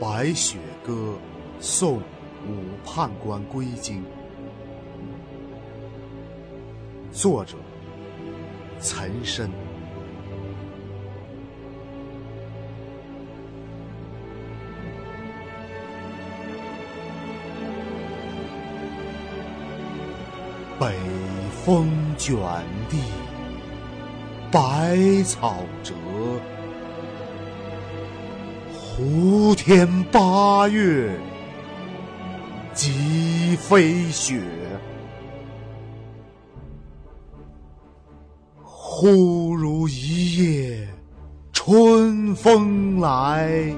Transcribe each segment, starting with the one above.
白雪歌送武判官归京。作者：岑参。北风卷地，白草折。胡天八月，即飞雪。忽如一夜春风来，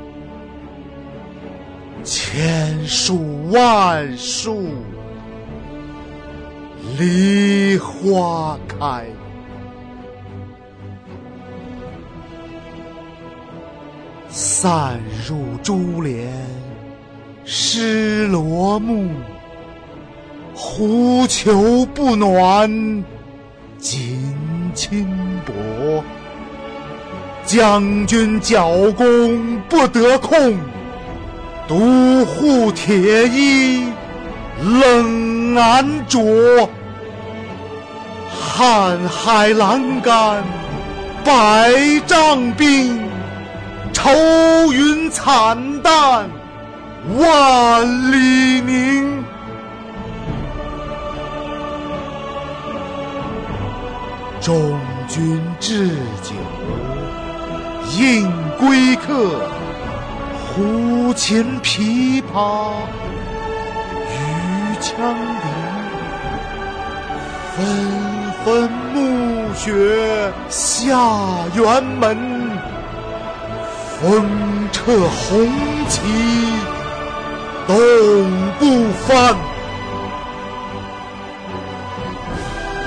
千树万树梨花开。散入珠帘湿罗幕，狐裘不暖锦衾薄。将军角弓不得控，独护铁衣冷难着。瀚海阑干百丈冰。愁云惨淡万里凝，中军置酒应归客，胡琴琵琶与羌笛，纷纷暮雪下辕门。风掣红旗冻不翻，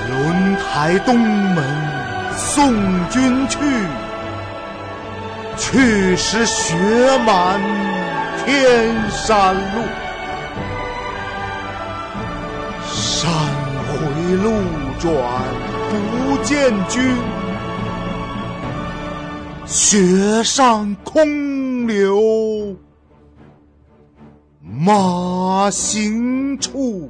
轮台东门送君去，去时雪满天山路。山回路转不见君。雪上空留马行处。